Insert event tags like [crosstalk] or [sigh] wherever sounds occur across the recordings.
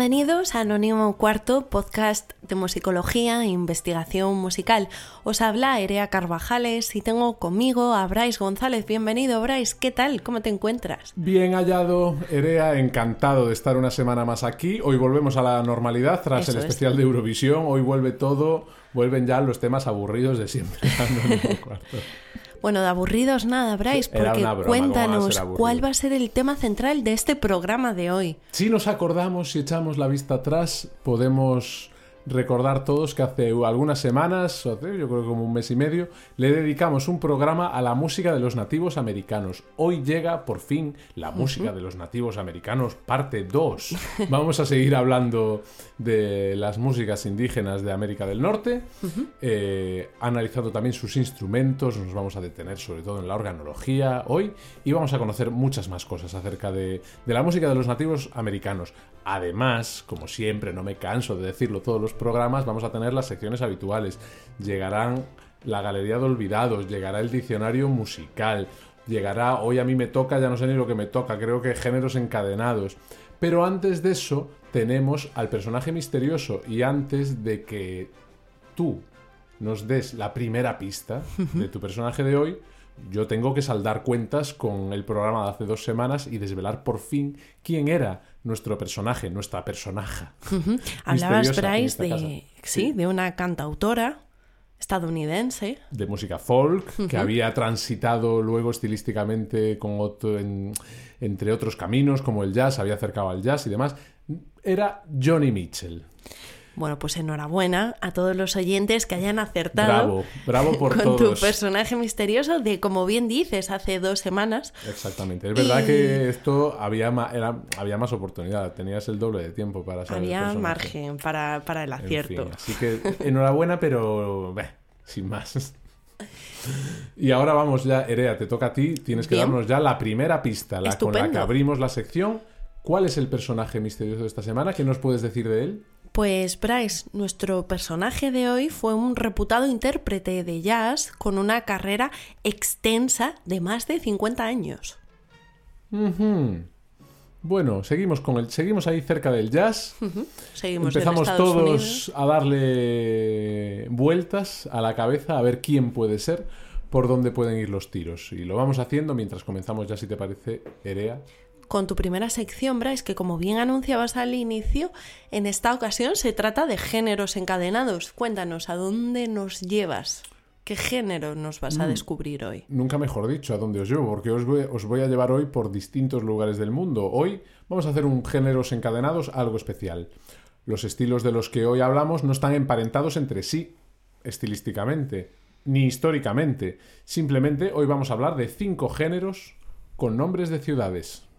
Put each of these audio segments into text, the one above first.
Bienvenidos a Anónimo Cuarto, podcast de musicología e investigación musical. Os habla Erea Carvajales y tengo conmigo a Bryce González. Bienvenido, Bryce. ¿Qué tal? ¿Cómo te encuentras? Bien hallado, Erea. Encantado de estar una semana más aquí. Hoy volvemos a la normalidad tras Eso el es. especial de Eurovisión. Hoy vuelve todo, vuelven ya los temas aburridos de siempre. [laughs] Anónimo Cuarto. Bueno, de aburridos nada, Bryce, porque una broma, ¿cómo van a cuéntanos cuál va a ser el tema central de este programa de hoy. Si nos acordamos, si echamos la vista atrás, podemos recordar todos que hace algunas semanas, yo creo que como un mes y medio, le dedicamos un programa a la música de los nativos americanos. Hoy llega por fin la música de los nativos americanos, parte 2. [laughs] Vamos a seguir hablando de las músicas indígenas de América del Norte, eh, analizando también sus instrumentos, nos vamos a detener sobre todo en la organología hoy y vamos a conocer muchas más cosas acerca de, de la música de los nativos americanos. Además, como siempre, no me canso de decirlo todos los programas, vamos a tener las secciones habituales. Llegarán la Galería de Olvidados, llegará el diccionario musical, llegará, hoy a mí me toca, ya no sé ni lo que me toca, creo que géneros encadenados. Pero antes de eso tenemos al personaje misterioso y antes de que tú nos des la primera pista de tu personaje de hoy, yo tengo que saldar cuentas con el programa de hace dos semanas y desvelar por fin quién era nuestro personaje, nuestra personaja. [laughs] Hablabas, Bryce, de, sí, de una cantautora estadounidense. de música folk, que había transitado luego estilísticamente con otro- en- entre otros caminos, como el jazz, había acercado al jazz y demás. Era Johnny Mitchell. Bueno, pues enhorabuena a todos los oyentes que hayan acertado Bravo, bravo por [laughs] con todos. tu personaje misterioso de, como bien dices, hace dos semanas. Exactamente. Es verdad Y- que esto había, ma- era, había más oportunidad, tenías el doble de tiempo para saber. Había margen para, para el En acierto. fin, así que enhorabuena, pero beh, sin más. Y ahora vamos ya, Erea, te toca a ti. Tienes que Bien. darnos ya la primera pista, la con la que abrimos la sección. ¿Cuál es el personaje misterioso de esta semana? ¿Qué nos puedes decir de él? Pues Bryce, nuestro personaje de hoy fue un reputado intérprete de jazz con una carrera extensa de más de 50 años. Ujú. Bueno, seguimos con el, seguimos ahí cerca del jazz. Seguimos Empezamos todos Unidos. a darle vueltas a la cabeza a ver quién puede ser, por dónde pueden ir los tiros. Y lo vamos haciendo mientras comenzamos ya, si te parece, Erea. Con tu primera sección, Bryce, que como bien anunciabas al inicio, en esta ocasión se trata de géneros encadenados. Cuéntanos, ¿a dónde nos llevas? ¿Qué género nos vas a Mm. descubrir hoy? Nunca mejor dicho a dónde os llevo, porque os voy, os voy a llevar hoy por distintos lugares del mundo. Hoy vamos a hacer un géneros encadenados algo especial. Los estilos de los que hoy hablamos no están emparentados entre sí, estilísticamente, ni históricamente. Simplemente hoy vamos a hablar de cinco géneros con nombres de ciudades.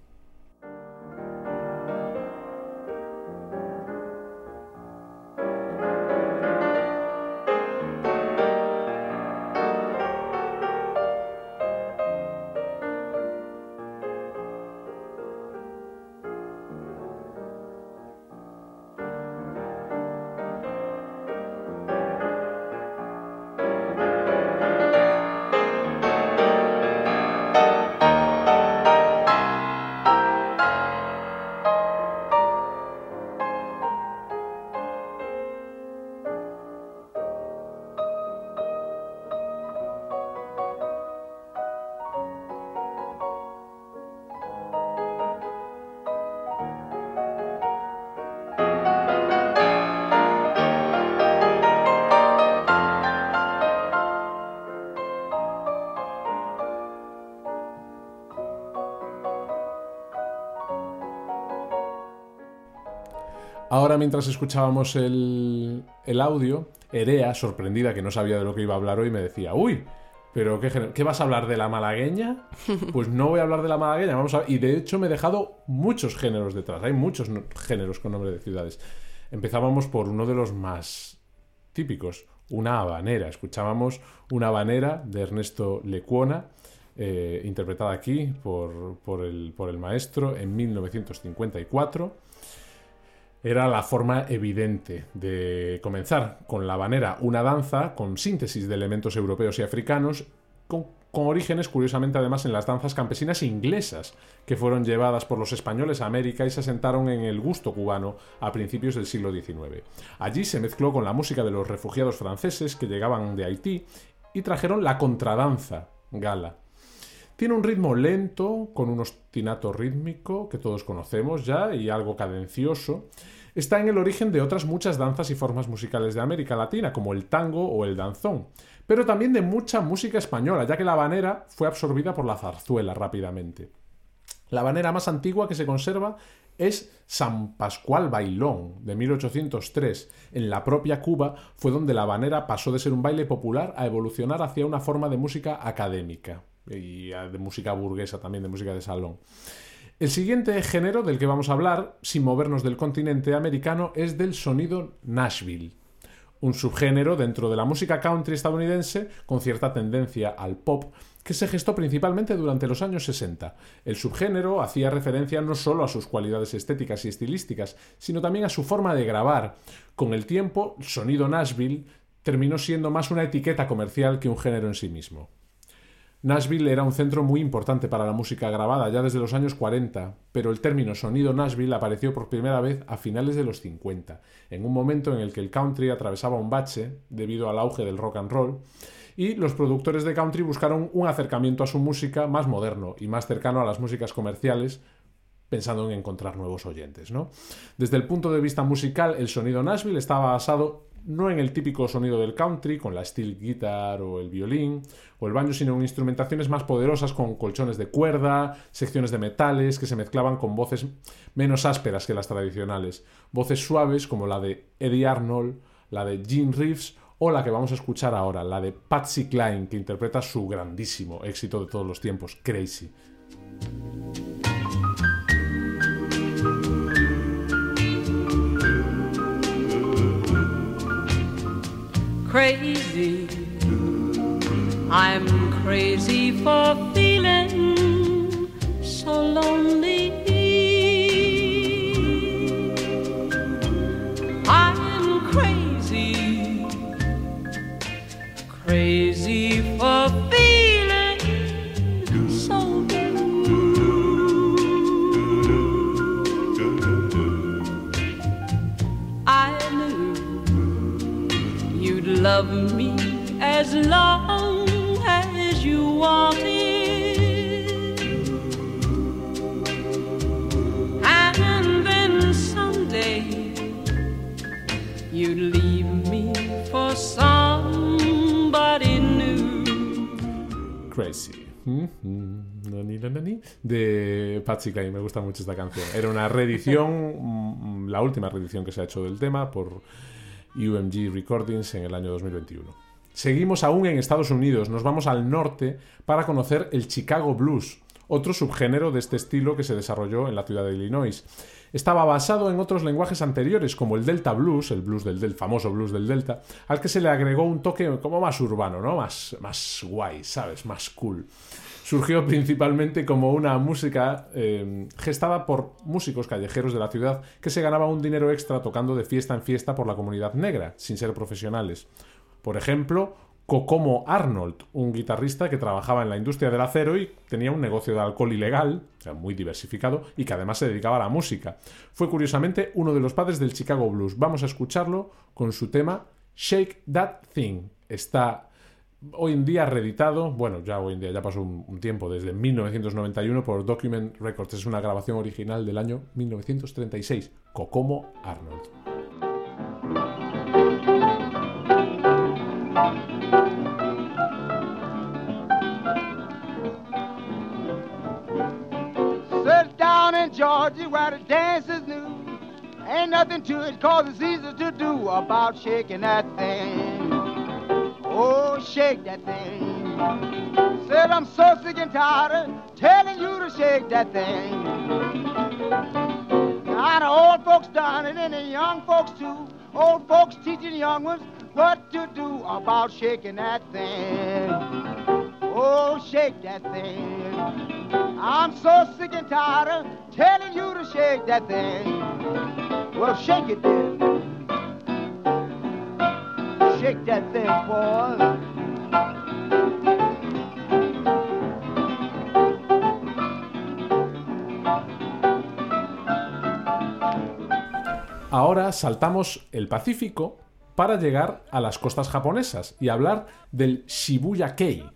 Ahora, mientras escuchábamos el, el audio, Erea, sorprendida que no sabía de lo que iba a hablar hoy, me decía, uy, pero qué, ¿qué vas a hablar de la malagueña? [laughs] Pues no voy a hablar de la malagueña, vamos a... Y de hecho me he dejado muchos géneros detrás, hay muchos no- géneros con nombre de ciudades. Empezábamos por uno de los más típicos, una habanera. Escuchábamos una habanera de Ernesto Lecuona, eh, interpretada aquí por, por el, por el maestro en 1954 era la forma evidente de comenzar con la habanera, una danza con síntesis de elementos europeos y africanos, con, orígenes curiosamente además en las danzas campesinas inglesas, que fueron llevadas por los españoles a América y se asentaron en el gusto cubano a principios del siglo XIX. Allí se mezcló con la música de los refugiados franceses que llegaban de Haití y trajeron la contradanza gala. Tiene un ritmo lento, con un ostinato rítmico que todos conocemos ya y algo cadencioso. Está en el origen de otras muchas danzas y formas musicales de América Latina, como el tango o el danzón, pero también de mucha música española, ya que la habanera fue absorbida por la zarzuela rápidamente. La habanera más antigua que se conserva es San Pascual Bailón, de 1803. En la propia Cuba fue donde la habanera pasó de ser un baile popular a evolucionar hacia una forma de música académica y de música burguesa también, de música de salón. El siguiente género del que vamos a hablar, sin movernos del continente americano, es del sonido Nashville, un subgénero dentro de la música country estadounidense con cierta tendencia al pop que se gestó principalmente durante los años 60. El subgénero hacía referencia no solo a sus cualidades estéticas y estilísticas, sino también a su forma de grabar. Con el tiempo, el sonido Nashville terminó siendo más una etiqueta comercial que un género en sí mismo. Nashville era un centro muy importante para la música grabada ya desde los años 40, pero el término sonido Nashville apareció por primera vez a finales de los 50, en un momento en el que el country atravesaba un bache debido al auge del rock and roll, y los productores de country buscaron un acercamiento a su música más moderno y más cercano a las músicas comerciales, pensando en encontrar nuevos oyentes. Desde el punto de vista musical, el sonido Nashville estaba basado no en el típico sonido del country, con la steel guitar o el violín o el banjo, sino en instrumentaciones más poderosas con colchones de cuerda, secciones de metales que se mezclaban con voces menos ásperas que las tradicionales, voces suaves como la de Eddie Arnold, la de Gene Reeves o la que vamos a escuchar ahora, la de Patsy Cline, que interpreta su grandísimo éxito de todos los tiempos, Crazy. Crazy, I'm crazy for feeling so lonely. I'm crazy. Crazy De Patsy Cline, me gusta mucho esta canción. Era una reedición, la última reedición que se ha hecho del tema por UMG Recordings en el año 2021. Seguimos aún en Estados Unidos, nos vamos al norte para conocer el Chicago Blues, otro subgénero de este estilo que se desarrolló en la ciudad de Illinois estaba basado en otros lenguajes anteriores, como el Delta Blues, el blues del, famoso blues del Delta, al que se le agregó un toque como más urbano, ¿no? Más, más guay, ¿sabes? Más cool. Surgió principalmente como una música eh, gestada por músicos callejeros de la ciudad que se ganaban un dinero extra tocando de fiesta en fiesta por la comunidad negra, sin ser profesionales. Por ejemplo, Kokomo Arnold, un guitarrista que trabajaba en la industria del acero y tenía un negocio de alcohol ilegal, muy diversificado, y que además se dedicaba a la música. Fue curiosamente uno de los padres del Chicago Blues. Vamos a escucharlo con su tema Shake That Thing. Está hoy en día reeditado, bueno, ya hoy en día ya pasó un, un, tiempo, desde 1991 por Document Records. Es una grabación original del año 1936. Kokomo Arnold. Georgia where the dance is new. Ain't nothing to it cause it's easy to do about shaking that thing. Oh, shake that thing. Said I'm so sick and tired of telling you to shake that thing. Now the old folks done it and the young folks too. Old folks teaching young ones what to do about shaking that thing. Oh, shake that thing. I'm so sick and tired of telling you to shake that thing. Well, shake it then. Shake that thing, boy. Ahora saltamos el Pacífico para llegar a las costas japonesas y hablar del Shibuya Kei,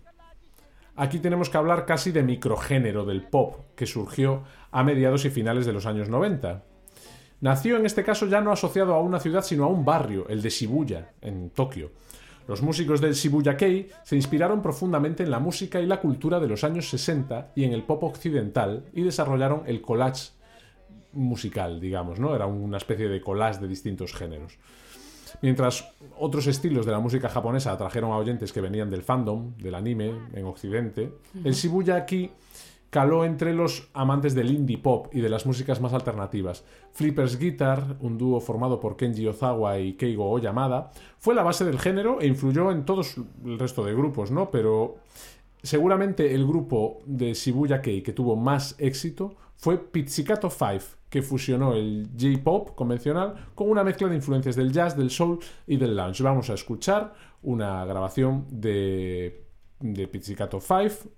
Aquí tenemos que hablar casi de microgénero del pop que surgió a mediados y finales de los años 90. Nació en este caso ya no asociado a una ciudad sino a un barrio, el de Shibuya, en Tokio. Los músicos del Shibuya Kei se inspiraron profundamente en la música y la cultura de los años 60 y en el pop occidental y desarrollaron el collage musical, digamos, ¿no? Era una especie de collage de distintos géneros. Mientras otros estilos de la música japonesa atrajeron a oyentes que venían del fandom, del anime, en Occidente, el Shibuya aquí caló entre los amantes del indie pop y de las músicas más alternativas. Flippers Guitar, un dúo formado por Kenji Ozawa y Keigo Oyamada, fue la base del género e influyó en todos el resto de grupos, ¿no? Pero seguramente el grupo de Shibuya Kei que tuvo más éxito fue Pizzicato 5, que fusionó el J-pop convencional con una mezcla de influencias del jazz, del soul y del lounge. Vamos a escuchar una grabación de, de Pizzicato 5.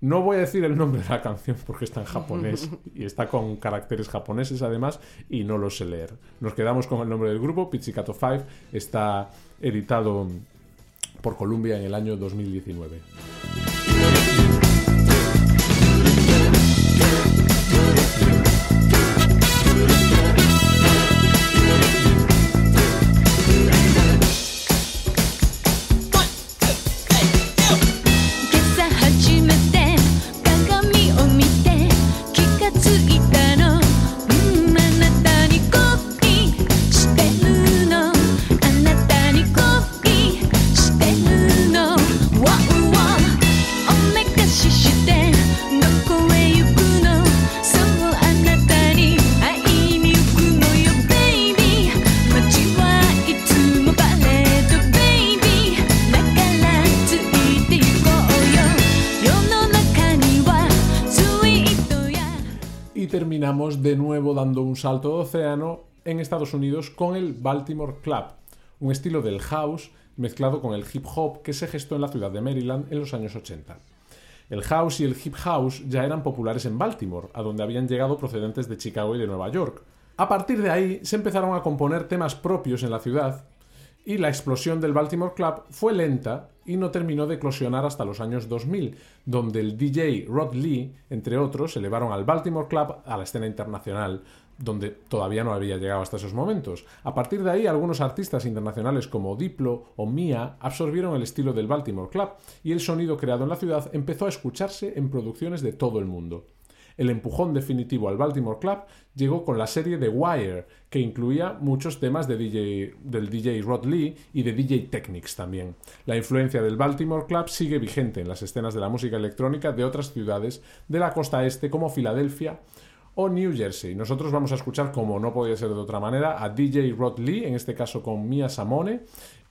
No voy a decir el nombre de la canción porque está en japonés [laughs] y está con caracteres japoneses además y no lo sé leer. Nos quedamos con el nombre del grupo, Pizzicato 5. Está editado por Columbia en el año 2019. Salto de océano en Estados Unidos con el Baltimore Club, un estilo del house mezclado con el hip hop que se gestó en la ciudad de Maryland en los años 80. El house y el hip house ya eran populares en Baltimore, a donde habían llegado procedentes de Chicago y de Nueva York. A partir de ahí se empezaron a componer temas propios en la ciudad y la explosión del Baltimore Club fue lenta y no terminó de eclosionar hasta los años 2000, donde el DJ Rod Lee, entre otros, elevaron al Baltimore Club a la escena internacional, donde todavía no había llegado hasta esos momentos. A partir de ahí, algunos artistas internacionales como Diplo o Mia absorbieron el estilo del Baltimore Club y el sonido creado en la ciudad empezó a escucharse en producciones de todo el mundo. El empujón definitivo al Baltimore Club llegó con la serie The Wire, que incluía muchos temas de DJ, del DJ Rod Lee y de DJ Technics también. La influencia del Baltimore Club sigue vigente en las escenas de la música electrónica de otras ciudades de la costa este como Filadelfia o New Jersey. Nosotros vamos a escuchar, como no podía ser de otra manera, a DJ Rod Lee, en este caso con Mia Samone,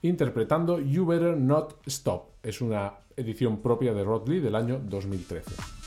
interpretando You Better Not Stop. Es una edición propia de Rod Lee del año 2013.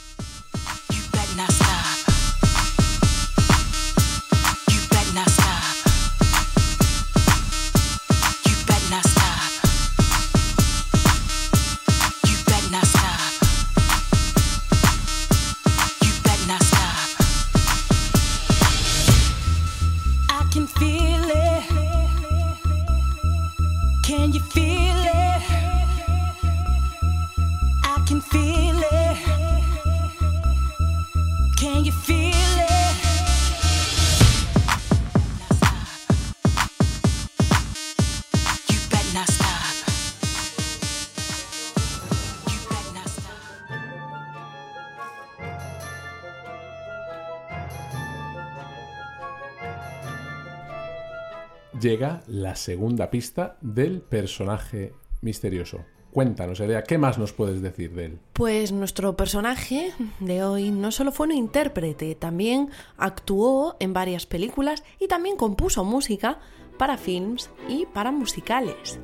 Llega la segunda pista del personaje misterioso. Cuéntanos, Erea, ¿qué más nos puedes decir de él? Pues nuestro personaje de hoy no solo fue un intérprete, también actuó en varias películas y también compuso música para films y para musicales.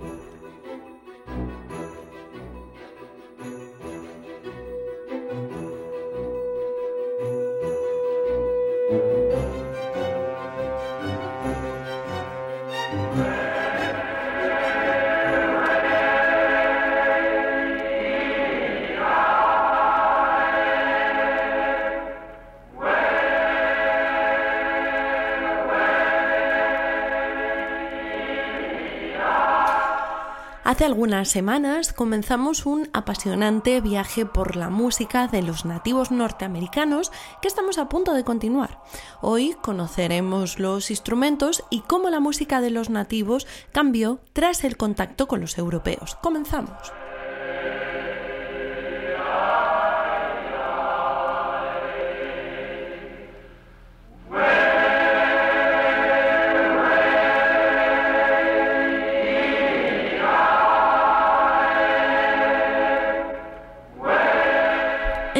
Hace algunas semanas comenzamos un apasionante viaje por la música de los nativos norteamericanos que estamos a punto de continuar. Hoy conoceremos los instrumentos y cómo la música de los nativos cambió tras el contacto con los europeos. Comenzamos.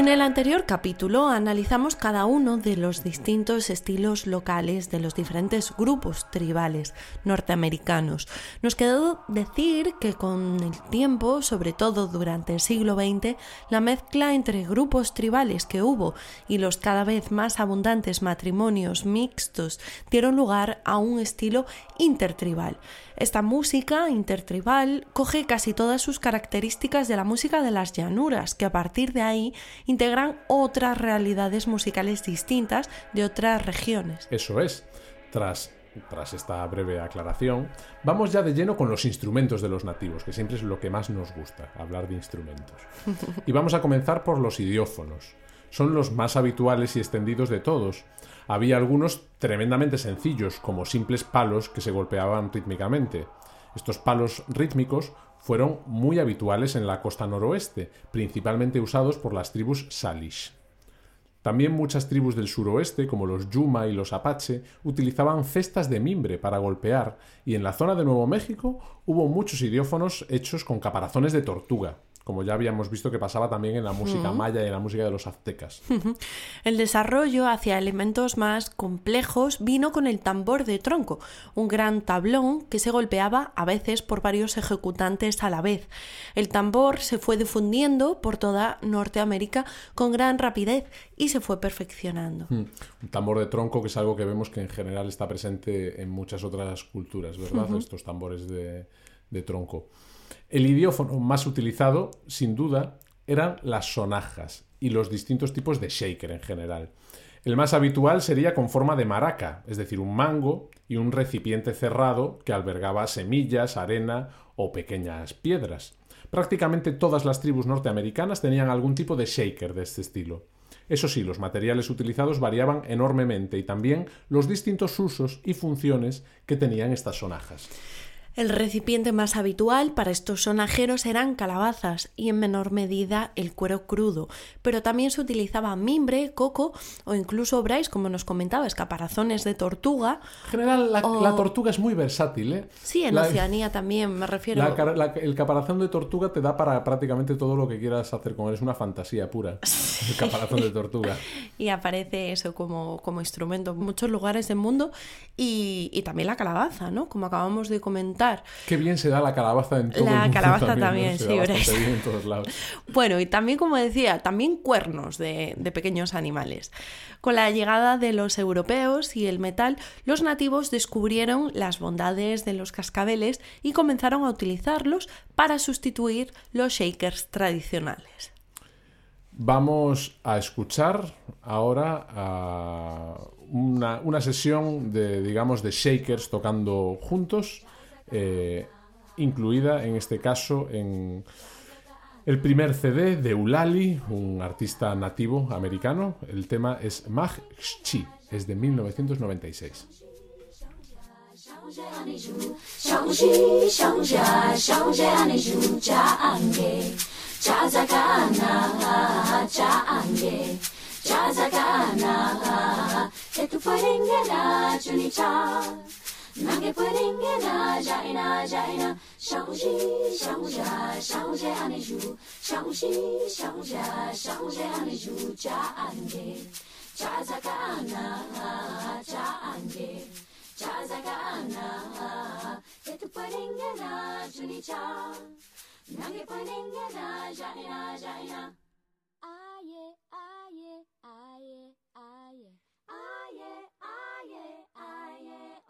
En el anterior capítulo analizamos cada uno de los distintos estilos locales de los diferentes grupos tribales norteamericanos. Nos quedó decir que con el tiempo, sobre todo durante el siglo XX, la mezcla entre grupos tribales que hubo y los cada vez más abundantes matrimonios mixtos dieron lugar a un estilo intertribal. Esta música intertribal coge casi todas sus características de la música de las llanuras, que a partir de ahí integran otras realidades musicales distintas de otras regiones. Eso es. Tras, tras esta breve aclaración, vamos ya de lleno con los instrumentos de los nativos, que siempre es lo que más nos gusta, hablar de instrumentos. [laughs] Y vamos a comenzar por los idiófonos. Son los más habituales y extendidos de todos. Había algunos tremendamente sencillos, como simples palos que se golpeaban rítmicamente. Estos palos rítmicos fueron muy habituales en la costa noroeste, principalmente usados por las tribus Salish. También muchas tribus del suroeste, como los Yuma y los Apache, utilizaban cestas de mimbre para golpear, y en la zona de Nuevo México hubo muchos idiófonos hechos con caparazones de tortuga, como ya habíamos visto que pasaba también en la música maya y en la música de los aztecas. El desarrollo hacia elementos más complejos vino con el tambor de tronco, un gran tablón que se golpeaba a veces por varios ejecutantes a la vez. El tambor se fue difundiendo por toda Norteamérica con gran rapidez y se fue perfeccionando. Mm. Un tambor de tronco que es algo que vemos que en general está presente en muchas otras culturas, ¿verdad? Estos tambores de, de tronco. El idiófono más utilizado, sin duda, eran las sonajas y los distintos tipos de shaker en general. El más habitual sería con forma de maraca, es decir, un mango y un recipiente cerrado que albergaba semillas, arena o pequeñas piedras. Prácticamente todas las tribus norteamericanas tenían algún tipo de shaker de este estilo. Eso sí, los materiales utilizados variaban enormemente y también los distintos usos y funciones que tenían estas sonajas. El recipiente más habitual para estos sonajeros eran calabazas y en menor medida el cuero crudo, pero también se utilizaba mimbre, coco o incluso brais, como nos comentaba, caparazones de tortuga. En general, la, O- la tortuga es muy versátil, ¿eh? Sí, en La- Oceanía también, me refiero. la- el caparazón de tortuga te da para prácticamente todo lo que quieras hacer con él. Es una fantasía pura. [laughs] El caparazón de tortuga. [laughs] Y aparece eso como, como instrumento en muchos lugares del mundo y, y también la calabaza, ¿no? Como acabamos de comentar. Qué bien se da la calabaza en todo La el mundo calabaza también, también, sí, bien en todos lados. Bueno, y también, como decía, también cuernos de, de pequeños animales. Con la llegada de los europeos y el metal, los nativos descubrieron las bondades de los cascabeles y comenzaron a utilizarlos para sustituir los shakers tradicionales. Vamos a escuchar ahora a una, una sesión de, digamos, de shakers tocando juntos, eh, incluida en este caso en el primer CD de Ulali, un artista nativo americano. El tema es Mag es de 1996. nangepwelenge naja inaja ina changer changer changer un jour changer changer changer un jour cha ange cha zakana cha ange. Cha zakana etupwelenge na juni cha. Nangepwelenge naja inaja ina aye aye aye aye. Aye aye aye.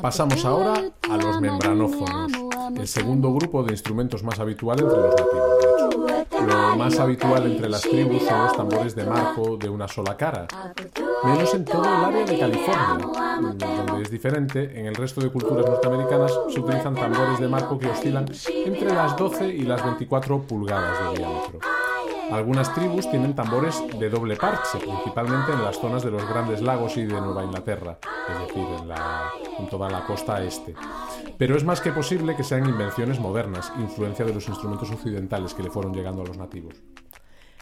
Pasamos ahora a los membranófonos, el segundo grupo de instrumentos más habitual entre los nativos. Lo más habitual entre las tribus son los tambores de marco de una sola cara, menos en todo el área de California, donde es diferente. En el resto de culturas norteamericanas se utilizan tambores de marco que oscilan entre las 12 y las 24 pulgadas de diámetro. Algunas tribus tienen tambores de doble parche, principalmente en las zonas de los Grandes Lagos y de Nueva Inglaterra, es decir, en, la- toda la costa este. Pero es más que posible que sean invenciones modernas, influencia de los instrumentos occidentales que le fueron llegando a los nativos.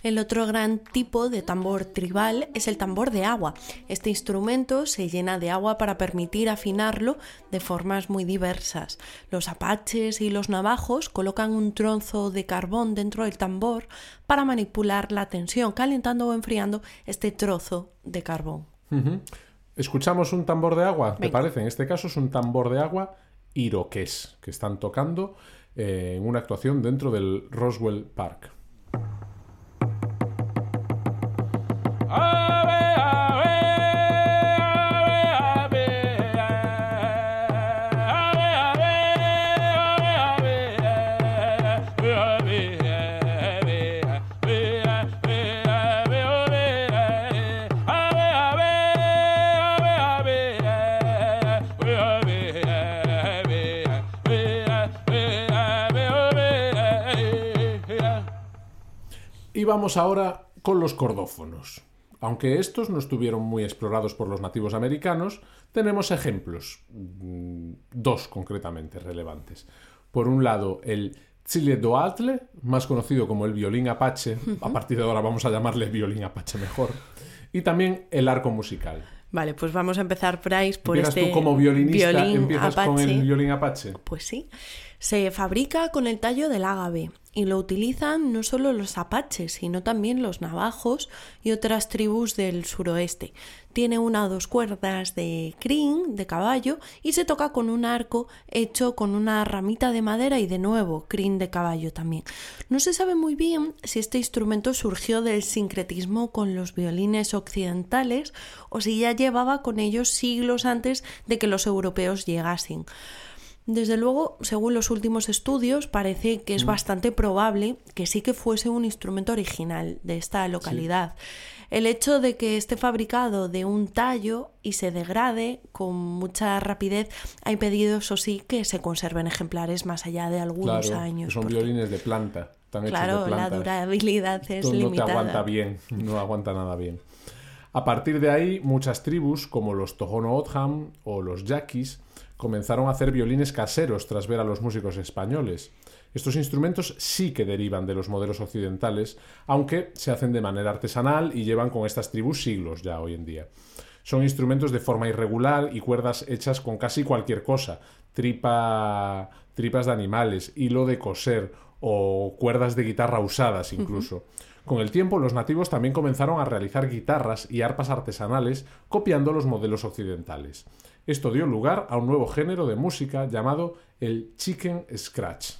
El otro gran tipo de tambor tribal es el tambor de agua. Este instrumento se llena de agua para permitir afinarlo de formas muy diversas. Los apaches y los navajos colocan un trozo de carbón dentro del tambor para manipular la tensión, calentando o enfriando este trozo de carbón. Escuchamos un tambor de agua, ¿te Venga. parece? En este caso es un tambor de agua iroqués que están tocando eh, en una actuación dentro del Roswell Park. Y vamos ahora con los cordófonos. Aunque estos no estuvieron muy explorados por los nativos americanos, tenemos ejemplos, mm, dos concretamente relevantes. Por un lado, el Chiledoatle, más conocido como el violín apache, a partir de ahora vamos a llamarle violín apache mejor, y también el arco musical. Vale, pues vamos a empezar, Bryce, por Empiezas este tú como violinista, violín empiezas con el violín apache. Pues sí. Se fabrica con el tallo del ágave y lo utilizan no solo los apaches, sino también los navajos y otras tribus del suroeste. Tiene una o dos cuerdas de crin, de caballo, y se toca con un arco hecho con una ramita de madera y de nuevo crin de caballo también. No se sabe muy bien si este instrumento surgió del sincretismo con los violines occidentales o si ya llevaba con ellos siglos antes de que los europeos llegasen. Desde luego, según los últimos estudios, parece que es bastante probable que sí que fuese un instrumento original de esta localidad. El hecho de que esté fabricado de un tallo y se degrade con mucha rapidez ha impedido, eso sí, que se conserven ejemplares más allá de algunos Claro, años. son porque, violines de planta, están hechos claro, de la planta. durabilidad es Esto no te limitada. aguanta bien, no aguanta nada bien. A partir de ahí, muchas tribus, como los Tohono O'odham o los Yaquis, comenzaron a hacer violines caseros tras ver a los músicos españoles. Estos instrumentos sí que derivan de los modelos occidentales, aunque se hacen de manera artesanal y llevan con estas tribus siglos ya hoy en día. Son instrumentos de forma irregular y cuerdas hechas con casi cualquier cosa, tripa, tripas de animales, hilo de coser o cuerdas de guitarra usadas incluso. Con el tiempo, los nativos también comenzaron a realizar guitarras y arpas artesanales copiando los modelos occidentales. Esto dio lugar a un nuevo género de música llamado el chicken scratch.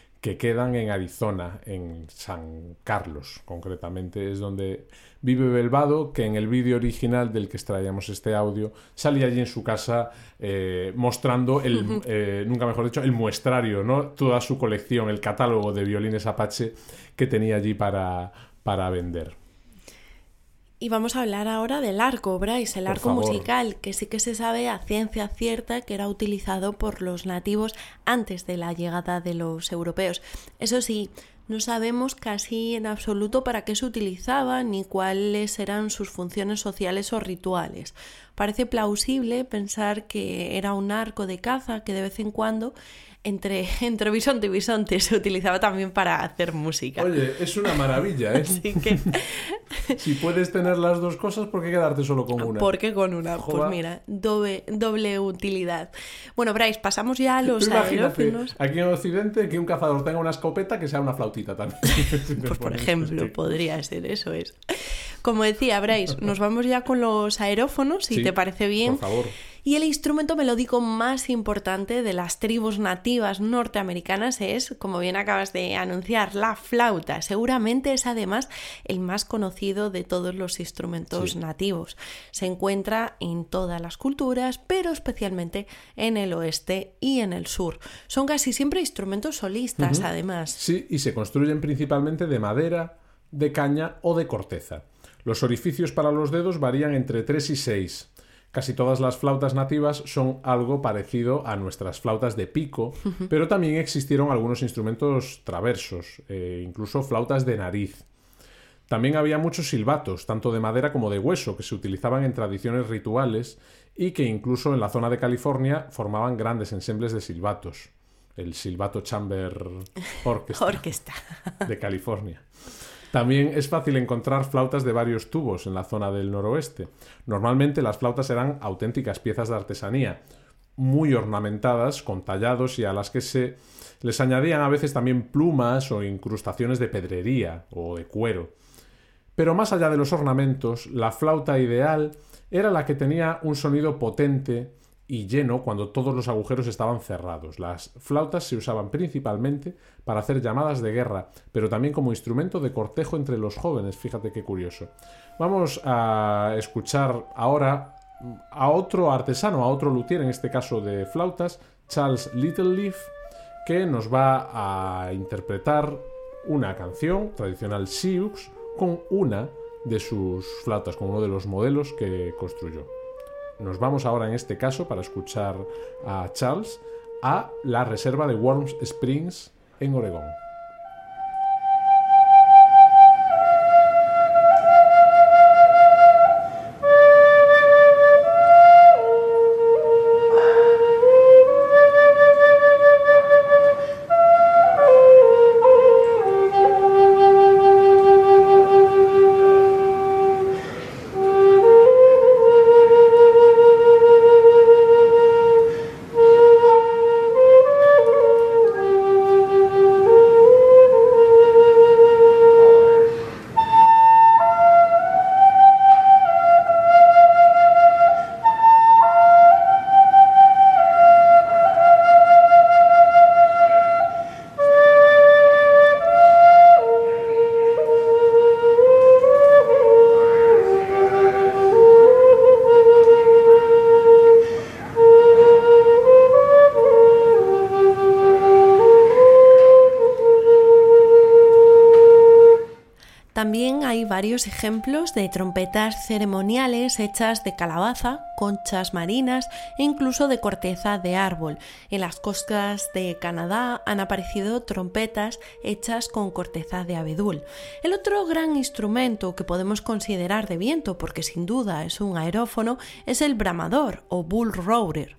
que quedan en Arizona, en San Carlos, concretamente, es donde vive Belvado, que en el vídeo original del que extraíamos este audio salía allí en su casa eh, mostrando el, [laughs] eh, nunca mejor dicho, el muestrario, ¿no? Toda su colección, el catálogo de violines Apache que tenía allí para, para vender. Y vamos a hablar ahora del arco, Bryce, el Por arco favor. musical, que sí que se sabe a ciencia cierta que era utilizado por los nativos antes de la llegada de los europeos. Eso sí, no sabemos casi en absoluto para qué se utilizaba ni cuáles eran sus funciones sociales o rituales. Parece plausible pensar que era un arco de caza que de vez en cuando entre, [laughs] entre bisonte y bisonte se utilizaba también para hacer música. Oye, es una maravilla, ¿eh? [laughs] Así que, Si puedes tener las dos cosas, ¿por qué quedarte solo con una? ¿por qué con una? Joder. Pues mira, doble, doble utilidad. Bueno, Bryce, pasamos ya a los aerófonos. aquí en Occidente, que un cazador tenga una escopeta que sea una flautita también. [laughs] Si Pues por ejemplo, podría ser, eso es. Como decía Bryce, nos vamos ya con los aerófonos, si Sí, te parece bien. Por favor. Y el instrumento melódico más importante de las tribus nativas norteamericanas es, como bien acabas de anunciar, la flauta. Seguramente es además el más conocido de todos los instrumentos Sí. nativos. Se encuentra en todas las culturas, pero especialmente en el oeste y en el sur. Son casi siempre instrumentos solistas, además. Sí, y se construyen principalmente de madera, de caña o de corteza. Los orificios para los dedos varían entre 3 y 6. Casi todas las flautas nativas son algo parecido a nuestras flautas de pico, pero también existieron algunos instrumentos traversos, eh, incluso flautas de nariz. También había muchos silbatos, tanto de madera como de hueso, que se utilizaban en tradiciones rituales y que incluso en la zona de California formaban grandes ensembles de silbatos. El Silbato Chamber [laughs] Orchestra Orquesta. de California. También es fácil encontrar flautas de varios tubos en la zona del noroeste. Normalmente las flautas eran auténticas piezas de artesanía, muy ornamentadas, con tallados y a las que se les añadían a veces también plumas o incrustaciones de pedrería o de cuero. Pero más allá de los ornamentos, la flauta ideal era la que tenía un sonido potente y lleno cuando todos los agujeros estaban cerrados. Las flautas se usaban principalmente para hacer llamadas de guerra, pero también como instrumento de cortejo entre los jóvenes. Fíjate qué curioso. Vamos a escuchar ahora a otro artesano, a otro luthier, en este caso de flautas, Charles Littleleaf, que nos va a interpretar una canción tradicional Sioux con una de sus flautas, con uno de los modelos que construyó. Nos vamos ahora en este caso para escuchar a Charles a la reserva de Worms Springs en Oregón. Ejemplos de trompetas ceremoniales hechas de calabaza, conchas marinas e incluso de corteza de árbol. En las costas de Canadá han aparecido trompetas hechas con corteza de abedul. El otro gran instrumento que podemos considerar de viento, porque sin duda es un aerófono, es el bramador o bull roarer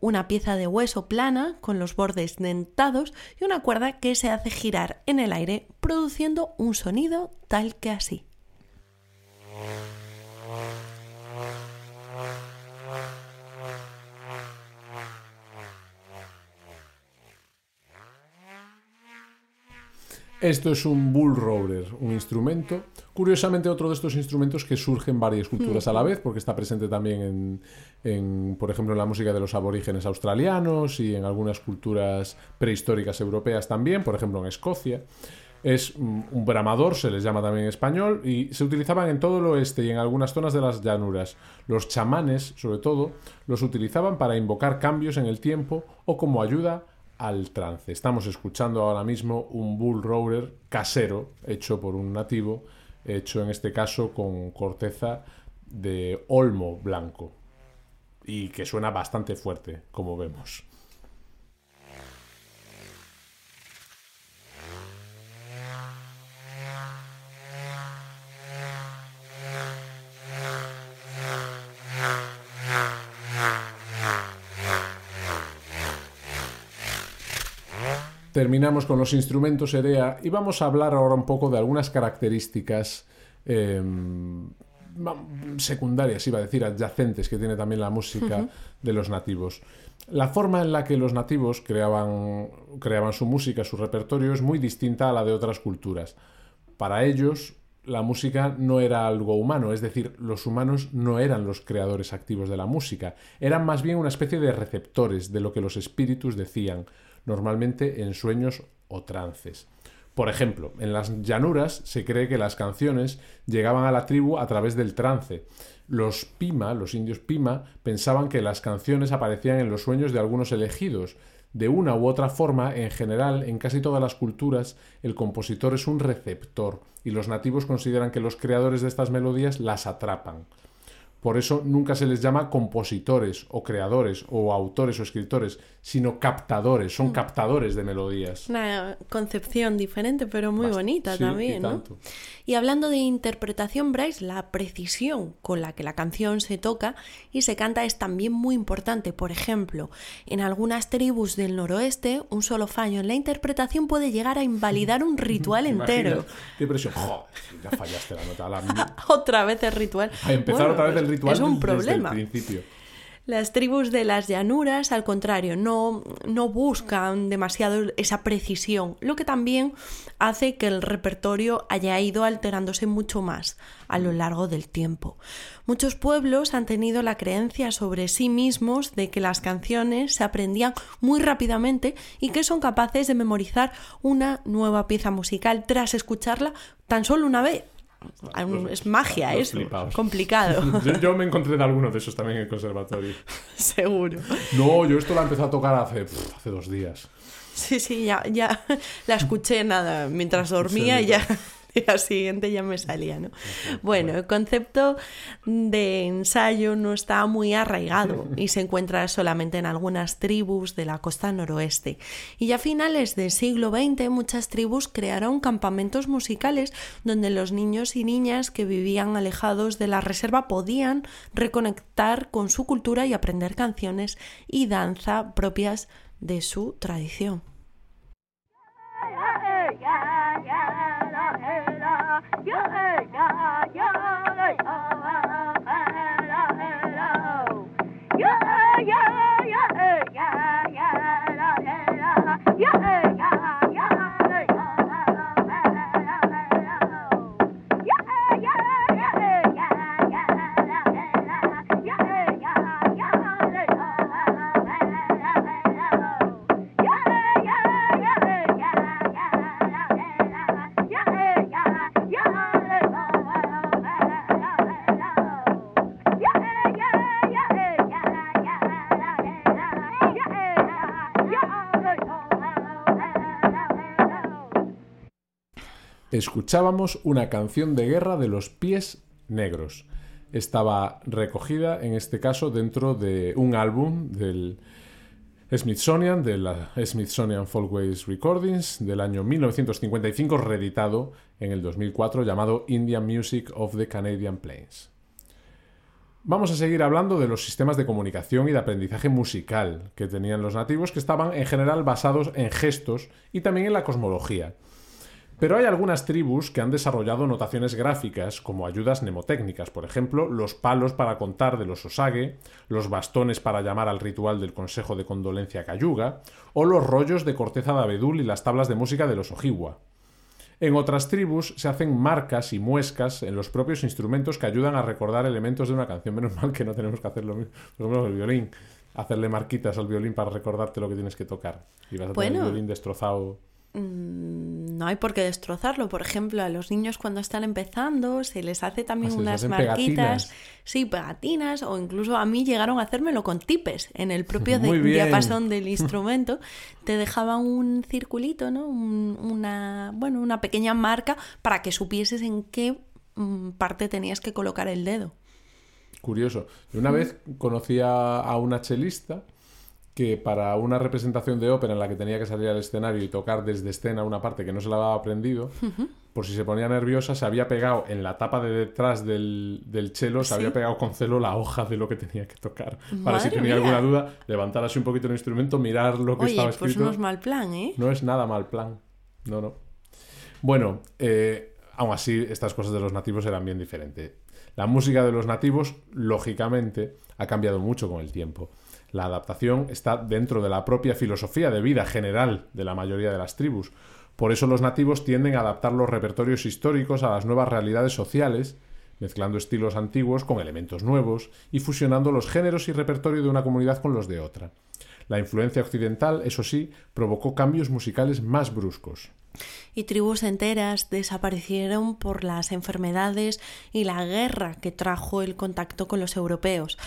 una pieza de hueso plana con los bordes dentados y una cuerda que se hace girar en el aire produciendo un sonido tal que así. Esto es un bull roarer, un instrumento. Curiosamente, otro de estos instrumentos que surge en varias culturas a la vez, porque está presente también en, en, por ejemplo, en la música de los aborígenes australianos y en algunas culturas prehistóricas europeas también, por ejemplo en Escocia. Es un un bramador, se les llama también en español, y se utilizaban en todo el oeste y en algunas zonas de las llanuras. Los chamanes, sobre todo, los utilizaban para invocar cambios en el tiempo o como ayuda al trance. Estamos escuchando ahora mismo un bull roarer casero, hecho por un nativo, hecho en este caso con corteza de olmo blanco y que suena bastante fuerte, como vemos. Terminamos con los instrumentos EREA y vamos a hablar ahora un poco de algunas características eh, ma- secundarias, iba a decir, adyacentes que tiene también la música de los nativos. La forma en la que los nativos creaban, creaban su música, su repertorio, es muy distinta a la de otras culturas. Para ellos, la música no era algo humano, es decir, los humanos no eran los creadores activos de la música, eran más bien una especie de receptores de lo que los espíritus decían, normalmente en sueños o trances. Por ejemplo, en las llanuras se cree que las canciones llegaban a la tribu a través del trance. Los Pima, los indios Pima, pensaban que las canciones aparecían en los sueños de algunos elegidos. De una u otra forma, en general, en casi todas las culturas, el compositor es un receptor y los nativos consideran que los creadores de estas melodías las atrapan. Por eso nunca se les llama compositores o creadores o autores o escritores, sino captadores, son captadores de melodías. Una concepción diferente, pero muy Bast- bonita sí, y también, ¿no? tanto. Y hablando de interpretación, Bryce, la precisión con la que la canción se toca y se canta es también muy importante. Por ejemplo, en algunas tribus del noroeste, un solo fallo en la interpretación puede llegar a invalidar un [laughs] ritual entero. Qué presión. Joder, ya fallaste la nota. la- [laughs] otra vez el ritual. A empezar Bueno, otra vez el ritual Es un desde problema. el principio. Las tribus de las llanuras, al contrario, no, no buscan demasiado esa precisión, lo que también hace que el repertorio haya ido alterándose mucho más a lo largo del tiempo. Muchos pueblos han tenido la creencia sobre sí mismos de que las canciones se aprendían muy rápidamente y que son capaces de memorizar una nueva pieza musical tras escucharla tan solo una vez. Es magia los eso, complicado, [laughs] Yo, yo me encontré de alguno de esos también en el conservatorio. [laughs] seguro. No, yo esto lo empecé a tocar hace, hace dos días. Sí, sí, ya, ya [laughs] la escuché nada mientras dormía y ya [laughs] día siguiente ya me salía, ¿no? Bueno, el concepto de ensayo no está muy arraigado [laughs] y se encuentra solamente en algunas tribus de la costa noroeste. Y ya a finales del siglo XX muchas tribus crearon campamentos musicales donde los niños y niñas que vivían alejados de la reserva podían reconectar con su cultura y aprender canciones y danza propias de su tradición. Yeah. Escuchábamos una canción de guerra de los pies negros. Estaba recogida, en este caso, dentro de un álbum del Smithsonian, de la Smithsonian Folkways Recordings, del año 1955, reeditado en el 2004, llamado Indian Music of the Canadian Plains. Vamos a seguir hablando de los sistemas de comunicación y de aprendizaje musical que tenían los nativos, que estaban en general basados en gestos y también en la cosmología. Pero hay algunas tribus que han desarrollado notaciones gráficas como ayudas mnemotécnicas, por ejemplo, los palos para contar de los osage, los bastones para llamar al ritual del Consejo de Condolencia Cayuga, o los rollos de corteza de abedul y las tablas de música de los Ojibwa. En otras tribus se hacen marcas y muescas en los propios instrumentos que ayudan a recordar elementos de una canción. Menos mal que no tenemos que hacer lo mismo. Por ejemplo, el violín. Hacerle marquitas al violín para recordarte lo que tienes que tocar. Y vas a tener el violín destrozado. Mm, No hay por qué destrozarlo. Por ejemplo, a los niños cuando están empezando se les hace también Ah, unas marquitas, pegatinas. sí, pegatinas, o incluso a mí llegaron a hacérmelo con tipes en el propio de- diapasón del [laughs] instrumento. Te dejaban un circulito, ¿no? Un- una, bueno, una pequeña marca para que supieses en qué mm, parte tenías que colocar el dedo. Curioso. Yo una vez conocí a, a una chelista que para una representación de ópera en la que tenía que salir al escenario y tocar desde escena una parte que no se la había aprendido, por si se ponía nerviosa, se había pegado en la tapa de detrás del, del cello, se había pegado con celo la hoja de lo que tenía que tocar. Para si tenía mía. alguna duda, levantar así un poquito el instrumento, mirar lo que Oye, estaba pues escrito. no es mal plan, ¿eh? No es nada mal plan. No, no. Bueno, eh, aún así, estas cosas de los nativos eran bien diferentes. La música de los nativos, lógicamente, ha cambiado mucho con el tiempo. La adaptación está dentro de la propia filosofía de vida general de la mayoría de las tribus. Por eso los nativos tienden a adaptar los repertorios históricos a las nuevas realidades sociales, mezclando estilos antiguos con elementos nuevos y fusionando los géneros y repertorio de una comunidad con los de otra. La influencia occidental, eso sí, provocó cambios musicales más bruscos. Y tribus enteras desaparecieron por las enfermedades y la guerra que trajo el contacto con los europeos.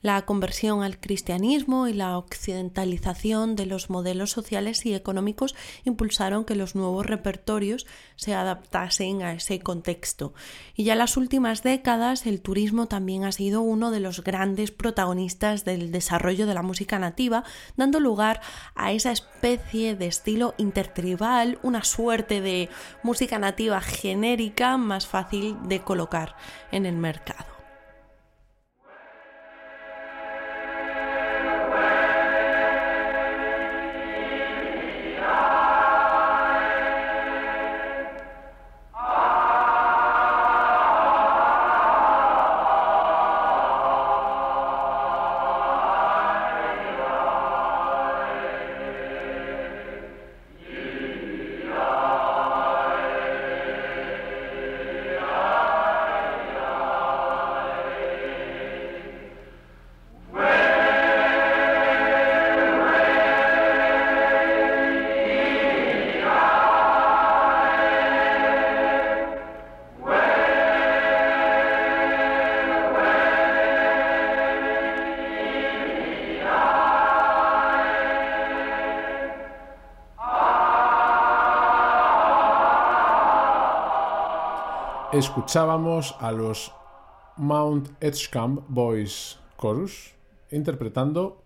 La conversión al cristianismo y la occidentalización de los modelos sociales y económicos impulsaron que los nuevos repertorios se adaptasen a ese contexto. Y ya en las últimas décadas el turismo también ha sido uno de los grandes protagonistas del desarrollo de la música nativa, dando lugar a esa especie de estilo intertribal, una suerte de música nativa genérica más fácil de colocar en el mercado. Escuchábamos a los Mount Edgecombe Boys Chorus interpretando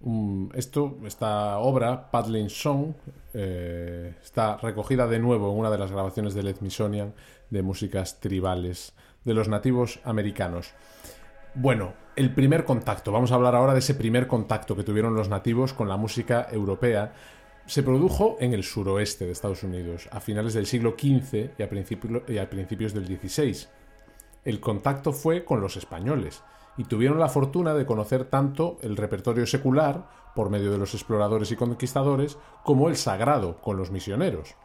um, esto, esta obra, Paddling Song, eh, está recogida de nuevo en una de las grabaciones del Smithsonian de músicas tribales de los nativos americanos. Bueno, el primer contacto, vamos a hablar ahora de ese primer contacto que tuvieron los nativos con la música europea. Se produjo en el suroeste de Estados Unidos, a finales del siglo XV y a, principios del XVI. El contacto fue con los españoles y tuvieron la fortuna de conocer tanto el repertorio secular, por medio de los exploradores y conquistadores, como el sagrado, con los misioneros.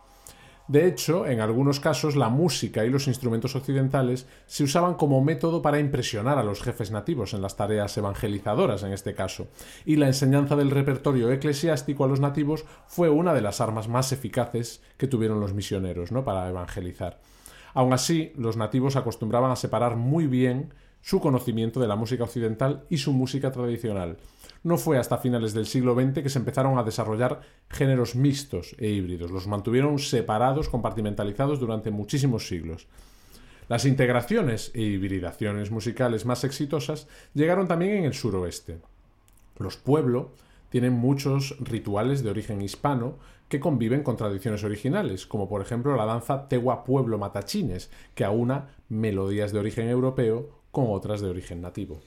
De hecho, en algunos casos la música y los instrumentos occidentales se usaban como método para impresionar a los jefes nativos en las tareas evangelizadoras en este caso, y la enseñanza del repertorio eclesiástico a los nativos fue una de las armas más eficaces que tuvieron los misioneros ¿no? para evangelizar. Aun así, los nativos acostumbraban a separar muy bien su conocimiento de la música occidental y su música tradicional. No fue hasta finales del siglo XX que se empezaron a desarrollar géneros mixtos e híbridos. Los mantuvieron separados, compartimentalizados durante muchísimos siglos. Las integraciones e hibridaciones musicales más exitosas llegaron también en el suroeste. Los pueblo tienen muchos rituales de origen hispano que conviven con tradiciones originales, como por ejemplo la danza Tegua Pueblo Matachines, que aúna melodías de origen europeo con otras de origen nativo.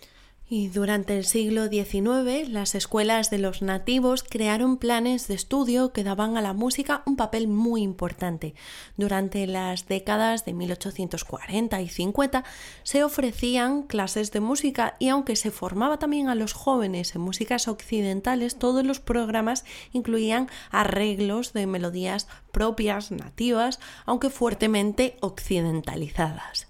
Y durante el siglo XIX, las escuelas de los nativos crearon planes de estudio que daban a la música un papel muy importante. Durante las décadas de 1840 y 50 se ofrecían clases de música y aunque se formaba también a los jóvenes en músicas occidentales, todos los programas incluían arreglos de melodías propias, nativas, aunque fuertemente occidentalizadas.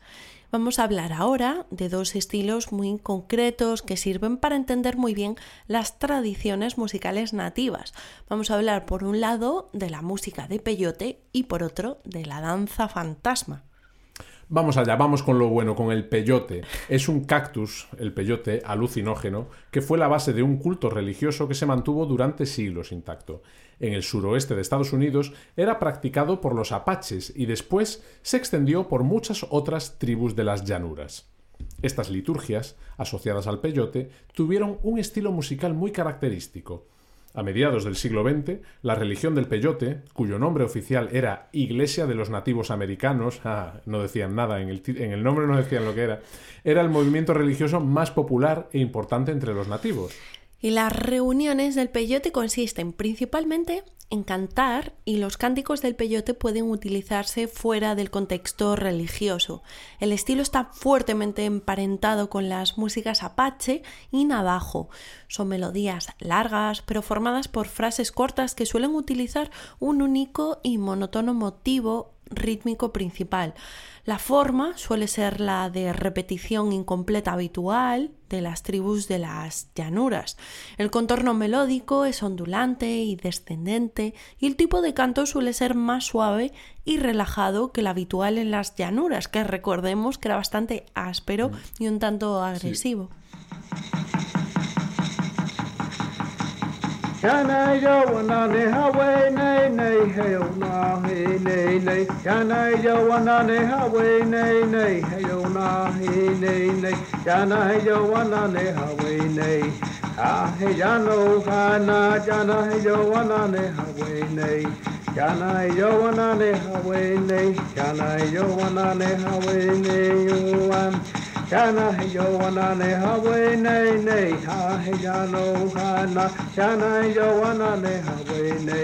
Vamos a hablar ahora de dos estilos muy concretos que sirven para entender muy bien las tradiciones musicales nativas. Vamos a hablar por un lado de la música de peyote y por otro de la danza fantasma. Vamos allá, vamos con lo bueno, con el peyote. Es un cactus, el peyote, alucinógeno, que fue la base de un culto religioso que se mantuvo durante siglos intacto. En el suroeste de Estados Unidos era practicado por los apaches y después se extendió por muchas otras tribus de las llanuras. Estas liturgias, asociadas al peyote, tuvieron un estilo musical muy característico. A mediados del siglo XX, la religión del peyote, cuyo nombre oficial era Iglesia de los Nativos Americanos, [laughs] ah, no decían nada, en el, en el nombre no decían lo que era, era el movimiento religioso más popular e importante entre los nativos. Y las reuniones del peyote consisten principalmente en cantar y los cánticos del peyote pueden utilizarse fuera del contexto religioso. El estilo está fuertemente emparentado con las músicas apache y navajo. Son melodías largas pero formadas por frases cortas que suelen utilizar un único y monótono motivo rítmico principal. La forma suele ser la de repetición incompleta habitual de las tribus de las llanuras. El contorno melódico es ondulante y descendente y el tipo de canto suele ser más suave y relajado que el habitual en las llanuras, que recordemos que era bastante áspero y un tanto agresivo. Yo wana ne hawe ne ne heo na he ne ne Yana yo wana ne hawe ne ne heo na he ne ne Yana yo wana ne hawe ne Ha he jano kana jana he yo wana ne hawe ne Yana yo wana ne hawe ne Yana yo wana ne hawe ne yuan Shana he yo wana ne hawe ne ne ha he jano hana Shana he yo wana ne hawe ne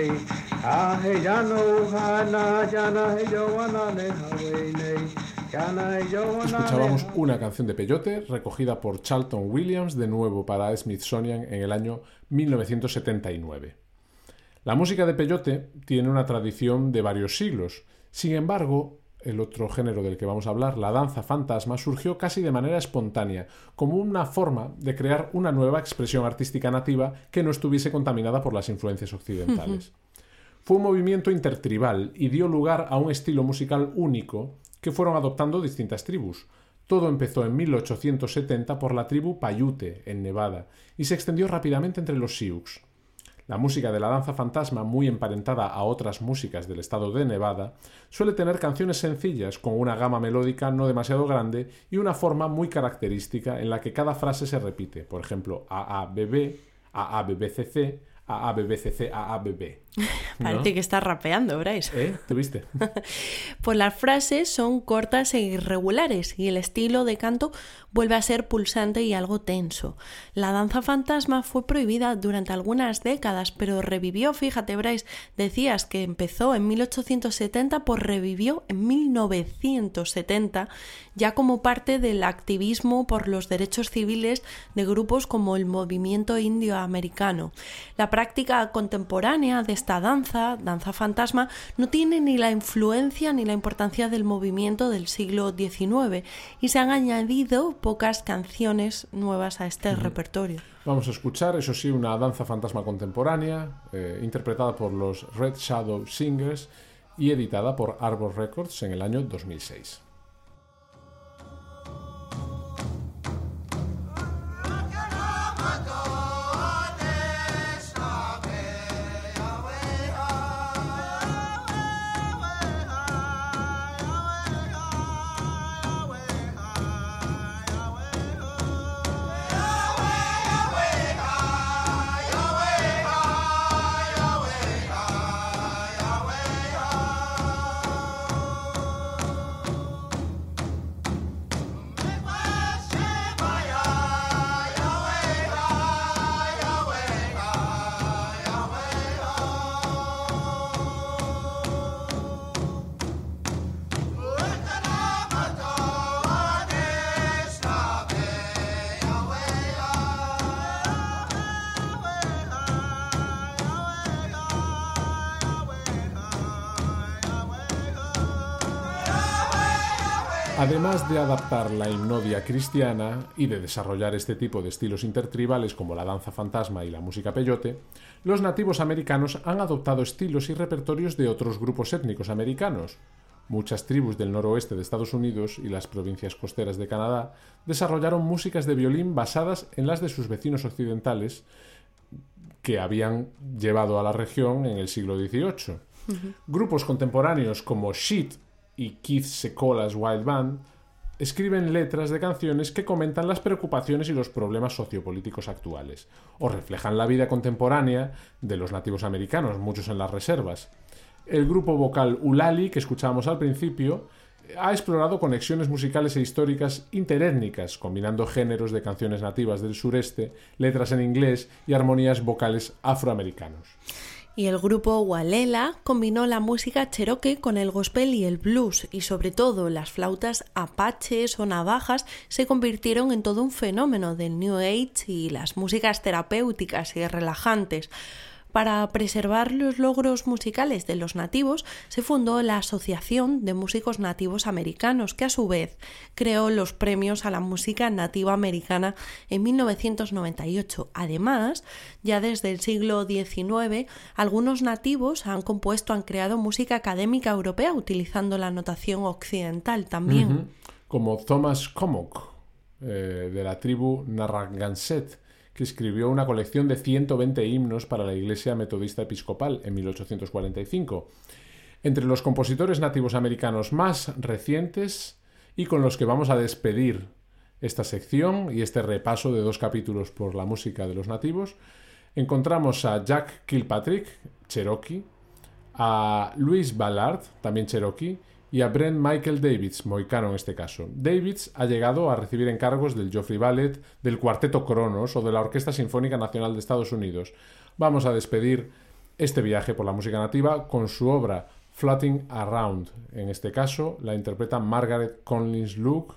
ha he jano hana Shana he yo wana ne hawe ne Shana he yo wana Escuchábamos una canción de peyote recogida por Charlton Williams de nuevo para Smithsonian en el año 1979. La música de peyote tiene una tradición de varios siglos. Sin embargo, el otro género del que vamos a hablar, la danza fantasma, surgió casi de manera espontánea, como una forma de crear una nueva expresión artística nativa que no estuviese contaminada por las influencias occidentales. Fue un movimiento intertribal y dio lugar a un estilo musical único que fueron adoptando distintas tribus. Todo empezó en 1870 por la tribu Paiute, en Nevada, y se extendió rápidamente entre los Sioux. La música de la danza fantasma, muy emparentada a otras músicas del estado de Nevada, suele tener canciones sencillas con una gama melódica no demasiado grande y una forma muy característica en la que cada frase se repite. Por ejemplo, AABB, AABBCC, AABBCC, AABB. [laughs] Parece que está rapeando, Bryce. ¿Eh? ¿Te viste? [laughs] Pues las frases son cortas e irregulares y el estilo de canto vuelve a ser pulsante y algo tenso. La danza fantasma fue prohibida durante algunas décadas, pero revivió, fíjate Bryce, decías que empezó en 1870, pues revivió en 1970 ya como parte del activismo por los derechos civiles de grupos como el movimiento indio americano. La práctica contemporánea de esta danza, danza fantasma, no tiene ni la influencia ni la importancia del movimiento del siglo XIX y se han añadido pocas canciones nuevas a este repertorio. Vamos a escuchar, eso sí, una danza fantasma contemporánea, eh, interpretada por los Red Shadow Singers y editada por Arbor Records en el año 2006. Además de adaptar la hipnodia cristiana y de desarrollar este tipo de estilos intertribales como la danza fantasma y la música peyote, los nativos americanos han adoptado estilos y repertorios de otros grupos étnicos americanos. Muchas tribus del noroeste de Estados Unidos y las provincias costeras de Canadá desarrollaron músicas de violín basadas en las de sus vecinos occidentales que habían llevado a la región en el siglo XVIII. Grupos contemporáneos como Sheet y Keith Secola's Wild Band escriben letras de canciones que comentan las preocupaciones y los problemas sociopolíticos actuales, o reflejan la vida contemporánea de los nativos americanos, muchos en las reservas. El grupo vocal Ulali, que escuchábamos al principio, ha explorado conexiones musicales e históricas interétnicas, combinando géneros de canciones nativas del sureste, letras en inglés y armonías vocales afroamericanos. Y el grupo Walela combinó la música cherokee con el gospel y el blues, y sobre todo las flautas apaches o navajas se convirtieron en todo un fenómeno del New Age y las músicas terapéuticas y relajantes. Para preservar los logros musicales de los nativos, se fundó la Asociación de Músicos Nativos Americanos, que a su vez creó los premios a la música nativa americana en 1998. Además, ya desde el siglo XIX, algunos nativos han compuesto, han creado música académica europea utilizando la notación occidental también. Como Thomas Commock, eh, de la tribu Narragansett, que escribió una colección de 120 himnos para la Iglesia Metodista Episcopal en 1845. Entre los compositores nativos americanos más recientes y con los que vamos a despedir esta sección y este repaso de dos capítulos por la música de los nativos, encontramos a Jack Kilpatrick, Cherokee, a Louis Ballard, también Cherokee, y a Brent Michael Davids, moicano en este caso. Davids ha llegado a recibir encargos del Joffrey Ballet, del Cuarteto Cronos o de la Orquesta Sinfónica Nacional de Estados Unidos. Vamos a despedir este viaje por la música nativa con su obra Floating Around. En este caso la interpreta Margaret Collins Luke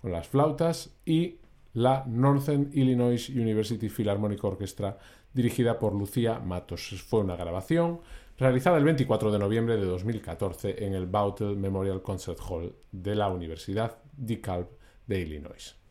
con las flautas y la Northern Illinois University Philharmonic Orchestra dirigida por Lucía Matos. Fue una grabación realizada el 24 de noviembre de 2014 en el Bautel Memorial Concert Hall de la Universidad DeKalb de Illinois.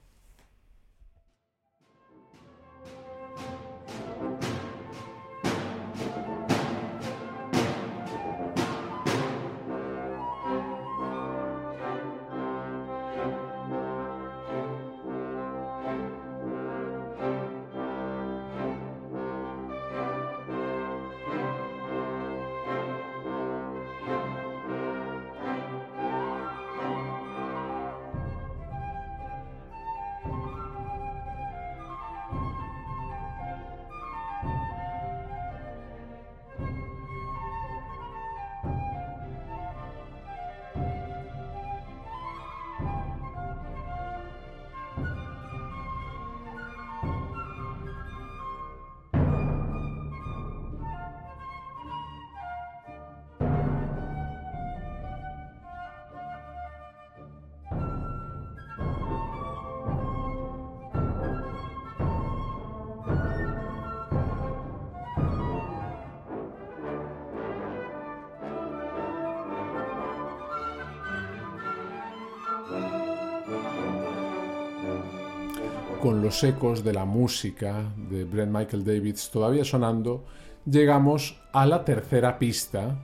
Con los ecos de la música de Brent Michael Davids todavía sonando, llegamos a la tercera pista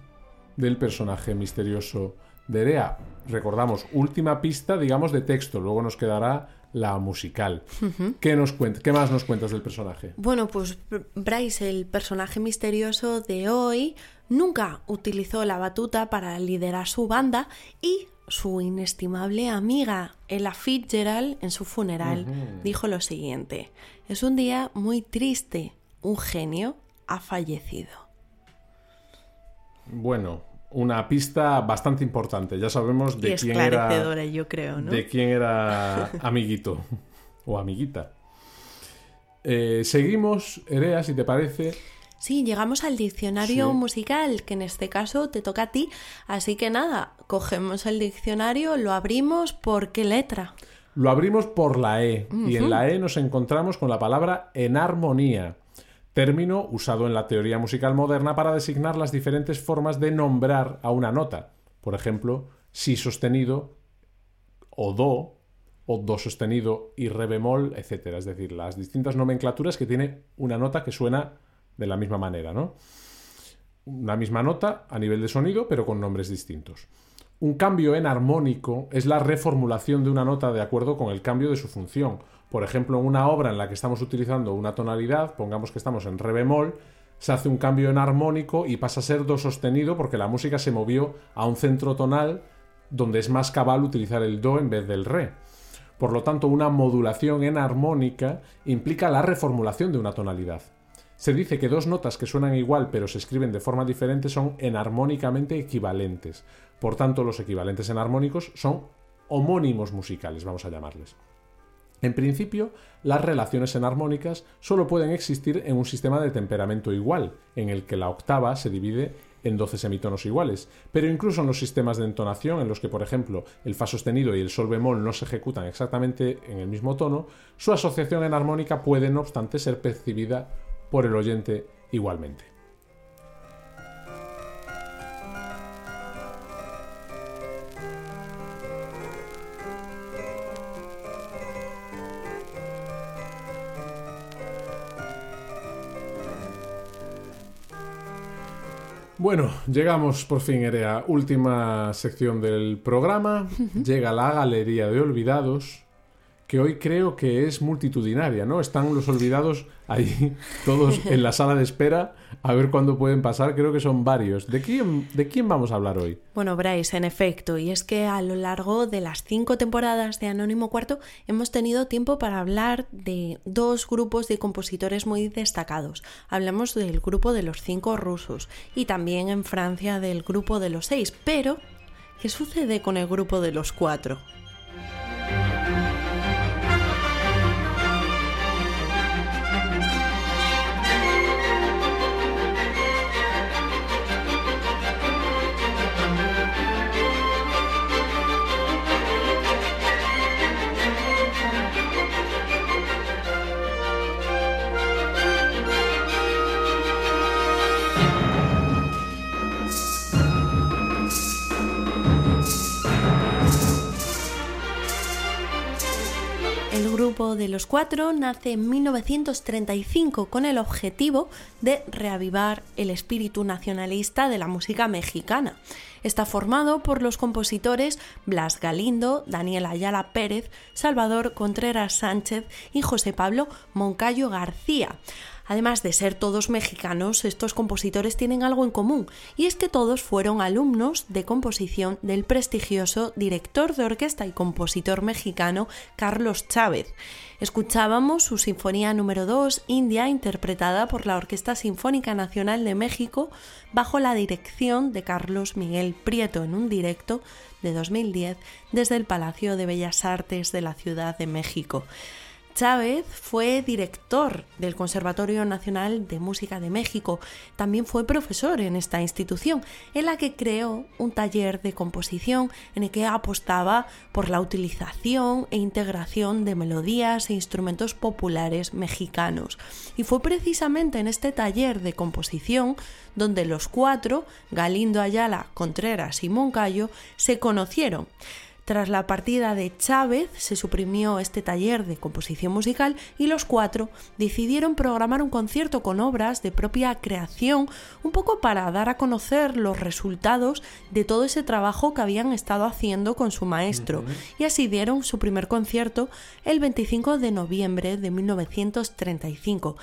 del personaje misterioso de Erea. Recordamos, última pista, digamos, de texto, luego nos quedará la musical. ¿Qué, nos ¿Qué más nos cuentas del personaje? Bueno, pues Bryce, el personaje misterioso de hoy, nunca utilizó la batuta para liderar su banda y su inestimable amiga Ella Fitzgerald en su funeral dijo lo siguiente: Es un día muy triste, un genio ha fallecido. Bueno, una pista bastante importante. Ya sabemos Y de quién era, yo creo, ¿no? de quién era amiguito [laughs] o amiguita. Eh, seguimos, Erea, si te parece. Sí, llegamos al diccionario Sí. musical, que en este caso te toca a ti. Así que nada, cogemos el diccionario, lo abrimos por qué letra. Lo abrimos por la E y en la E nos encontramos con la palabra enarmonía, término usado en la teoría musical moderna para designar las diferentes formas de nombrar a una nota. Por ejemplo, si sostenido o do o do sostenido y re bemol, etc. Es decir, las distintas nomenclaturas que tiene una nota que suena de la misma manera, ¿no? Una misma nota a nivel de sonido, pero con nombres distintos. Un cambio enarmónico es la reformulación de una nota de acuerdo con el cambio de su función. Por ejemplo, en una obra en la que estamos utilizando una tonalidad, pongamos que estamos en re bemol, se hace un cambio enarmónico y pasa a ser do sostenido porque la música se movió a un centro tonal donde es más cabal utilizar el do en vez del re. Por lo tanto, una modulación en armónica implica la reformulación de una tonalidad. Se dice que dos notas que suenan igual pero se escriben de forma diferente son enarmónicamente equivalentes. Por tanto, los equivalentes enarmónicos son homónimos musicales, vamos a llamarles. En principio, las relaciones enarmónicas solo pueden existir en un sistema de temperamento igual, en el que la octava se divide en 12 semitonos iguales, pero incluso en los sistemas de entonación en los que, por ejemplo, el fa sostenido y el sol bemol no se ejecutan exactamente en el mismo tono, su asociación enarmónica puede, no obstante, ser percibida por el oyente igualmente. Bueno, llegamos por fin, Erea. Última sección del programa. Llega la Galería de Olvidados, que hoy creo que es multitudinaria, ¿no? Están los olvidados ahí, [laughs] todos en la sala de espera, a ver cuándo pueden pasar. Creo que son varios. ¿De quién, de quién vamos a hablar hoy? Bueno, Bryce, en efecto, y es que a lo largo de las cinco temporadas de Anónimo Cuarto hemos tenido tiempo para hablar de dos grupos de compositores muy destacados. Hablamos del grupo de los cinco rusos y también en Francia del grupo de los seis, pero ¿qué sucede con el grupo de los cuatro? nace en 1935 con el objetivo de reavivar el espíritu nacionalista de la música mexicana. Está formado por los compositores Blas Galindo, Daniel Ayala Pérez, Salvador Contreras Sánchez y José Pablo Moncayo García. Además de ser todos mexicanos, estos compositores tienen algo en común, y es que todos fueron alumnos de composición del prestigioso director de orquesta y compositor mexicano Carlos Chávez. Escuchábamos su Sinfonía número 2, India, interpretada por la Orquesta Sinfónica Nacional de México bajo la dirección de Carlos Miguel Prieto en un directo de 2010 desde el Palacio de Bellas Artes de la Ciudad de México. Chávez fue director del Conservatorio Nacional de Música de México. También fue profesor en esta institución, en la que creó un taller de composición en el que apostaba por la utilización e integración de melodías e instrumentos populares mexicanos. Y fue precisamente en este taller de composición donde los cuatro, Galindo Ayala, Contreras y Moncayo, se conocieron. Tras la partida de Chávez se suprimió este taller de composición musical y los cuatro decidieron programar un concierto con obras de propia creación, un poco para dar a conocer los resultados de todo ese trabajo que habían estado haciendo con su maestro. Y así dieron su primer concierto el 25 de noviembre de 1935.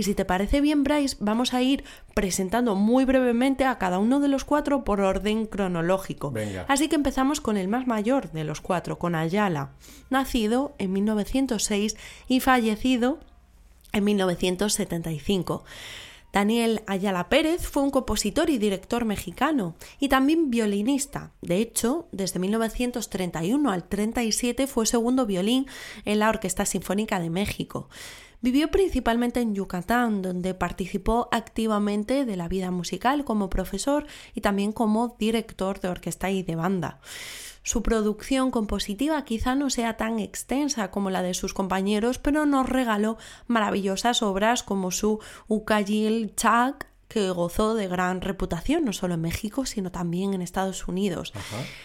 Y si te parece bien, Bryce, vamos a ir presentando muy brevemente a cada uno de los cuatro por orden cronológico. Venga. Así que empezamos con el más mayor de los cuatro, con Ayala, nacido en 1906 y fallecido en 1975. Daniel Ayala Pérez fue un compositor y director mexicano y también violinista. De hecho, desde 1931 al 37 fue segundo violín en la Orquesta Sinfónica de México. Vivió principalmente en Yucatán, donde participó activamente de la vida musical como profesor y también como director de orquesta y de banda. Su producción compositiva quizá no sea tan extensa como la de sus compañeros, pero nos regaló maravillosas obras como su Ukajil Chak, que gozó de gran reputación no solo en México, sino también en Estados Unidos.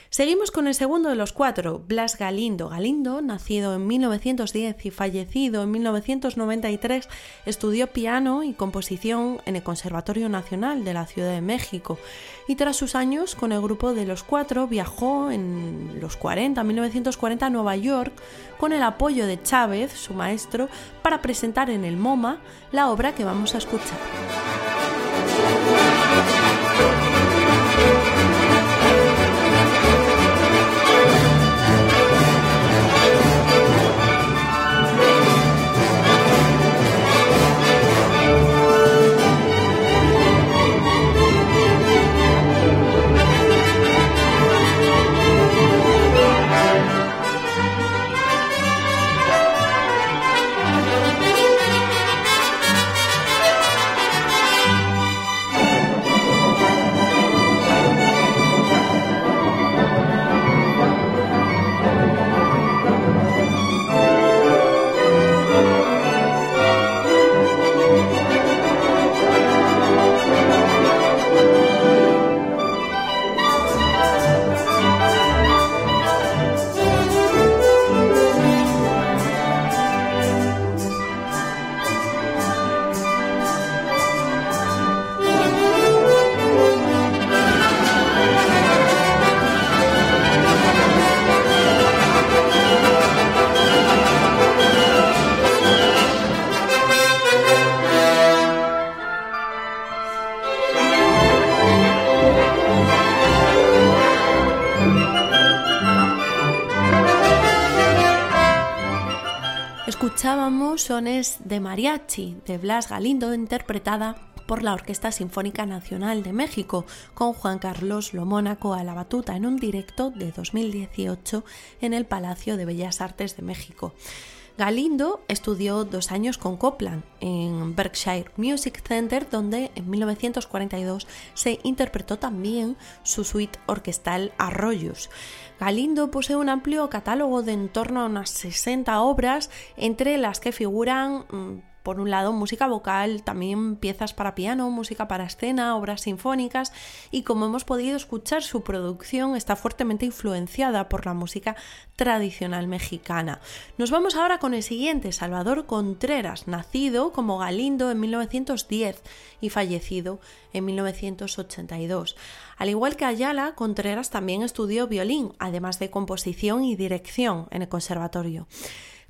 Seguimos con el segundo de los cuatro, Blas Galindo. Galindo, nacido en 1910 y fallecido en 1993, estudió piano y composición en el Conservatorio Nacional de la Ciudad de México y tras sus años con el grupo de los cuatro viajó en los 40, 1940 a Nueva York con el apoyo de Chávez, su maestro, para presentar en el MoMA la obra que vamos a escuchar. De mariachi de Blas Galindo interpretada por la Orquesta Sinfónica Nacional de México, con Juan Carlos Lomónaco a la batuta en un directo de 2018 en el Palacio de Bellas Artes de México. Galindo estudió dos años con Copland en Berkshire Music Center, donde en 1942 se interpretó también su suite orquestal Arroyos. Galindo posee un amplio catálogo de en torno a unas 60 obras, entre las que figuran mm, por un lado, música vocal, también piezas para piano, música para escena, obras sinfónicas y como hemos podido escuchar, su producción está fuertemente influenciada por la música tradicional mexicana. Nos vamos ahora con el siguiente, Salvador Contreras, nacido como Galindo en 1910 y fallecido en 1982. Al igual que Ayala, Contreras también estudió violín, además de composición y dirección en el conservatorio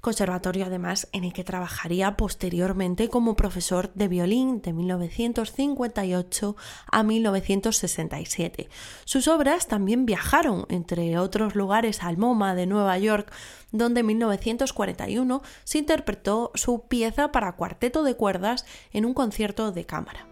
conservatorio además en el que trabajaría posteriormente como profesor de violín de 1958 a 1967. Sus obras también viajaron, entre otros lugares, al MoMA de Nueva York, donde en 1941 se interpretó su pieza para cuarteto de cuerdas en un concierto de cámara.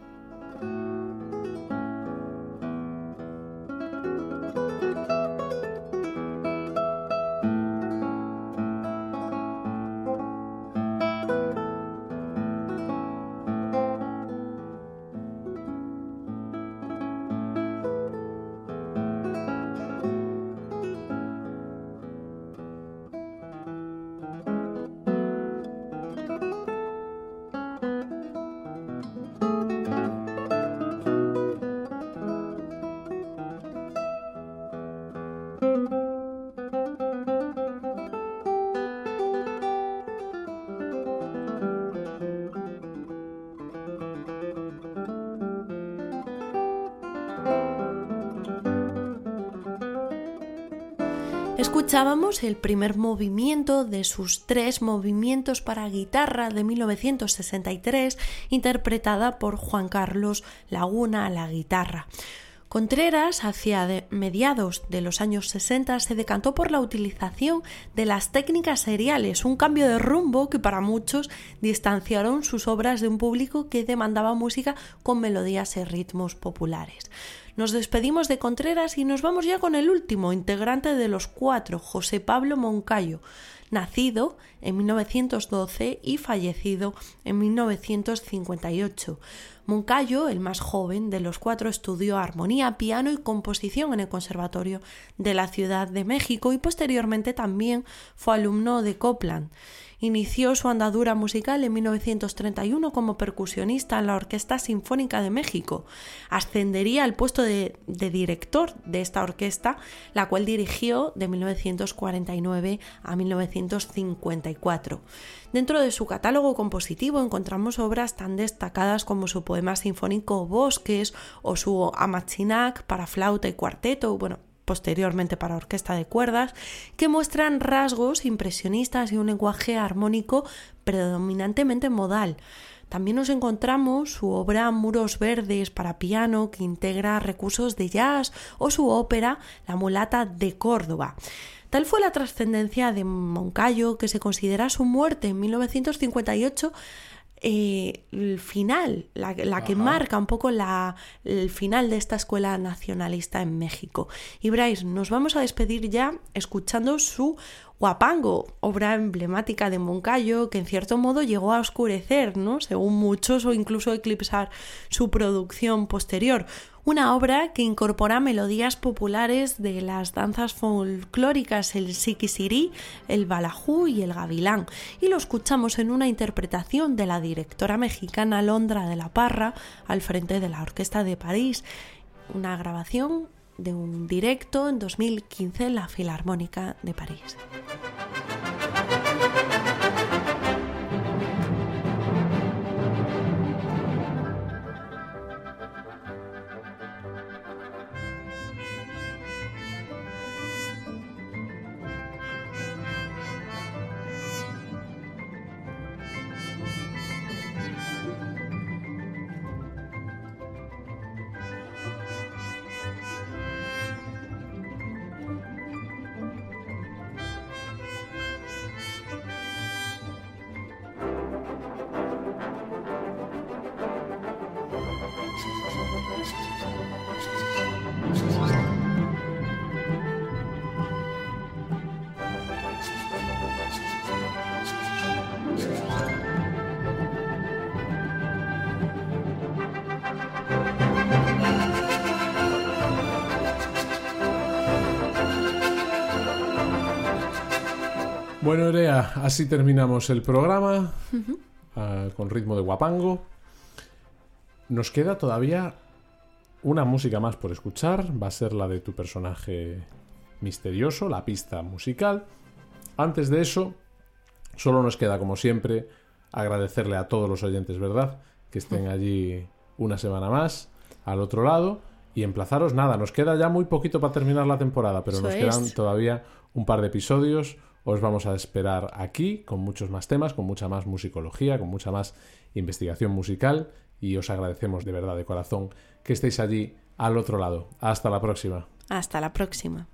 Escuchábamos el primer movimiento de sus tres movimientos para guitarra de 1963, interpretada por Juan Carlos Laguna a la guitarra. Contreras, hacia mediados de los años 60, se decantó por la utilización de las técnicas seriales, un cambio de rumbo que para muchos distanciaron sus obras de un público que demandaba música con melodías y ritmos populares. Nos despedimos de Contreras y nos vamos ya con el último integrante de los cuatro, José Pablo Moncayo, nacido en 1912 y fallecido en 1958. Moncayo, el más joven de los cuatro, estudió armonía, piano y composición en el Conservatorio de la Ciudad de México y posteriormente también fue alumno de Copland. Inició su andadura musical en 1931 como percusionista en la Orquesta Sinfónica de México. Ascendería al puesto de, director de esta orquesta, la cual dirigió de 1949 a 1954. Dentro de su catálogo compositivo encontramos obras tan destacadas como su poema sinfónico Bosques o su Amachinac para flauta y cuarteto, bueno, posteriormente para orquesta de cuerdas, que muestran rasgos impresionistas y un lenguaje armónico predominantemente modal. También nos encontramos su obra Muros Verdes para piano, que integra recursos de jazz, o su ópera La mulata de Córdoba. Tal fue la trascendencia de Moncayo que se considera su muerte en 1958 eh, el final, la, que marca un poco la, el final de esta escuela nacionalista en México. Y Bryce, nos vamos a despedir ya escuchando su Guapango, obra emblemática de Moncayo que en cierto modo llegó a oscurecer, ¿no? según muchos, o incluso eclipsar su producción posterior. Una obra que incorpora melodías populares de las danzas folclóricas, el siquisirí, el balajú y el gavilán, y lo escuchamos en una interpretación de la directora mexicana Londra de la Parra al frente de la Orquesta de París. Una grabación de un directo en 2015 en la Filarmónica de París. Bueno, Erea, así terminamos el programa ah, con ritmo de guapango. Nos queda todavía una música más por escuchar. Va a ser la de tu personaje misterioso, la pista musical. Antes de eso, solo nos queda, como siempre, agradecerle a todos los oyentes, ¿verdad? Que estén allí una semana más, al otro lado. Y emplazaros, nada, nos queda ya muy poquito para terminar la temporada, pero Eso nos es. quedan todavía un par de episodios. Os vamos a esperar aquí con muchos más temas, con mucha más musicología, con mucha más investigación musical. Y os agradecemos de verdad, de corazón, que estéis allí al otro lado. Hasta la próxima. Hasta la próxima.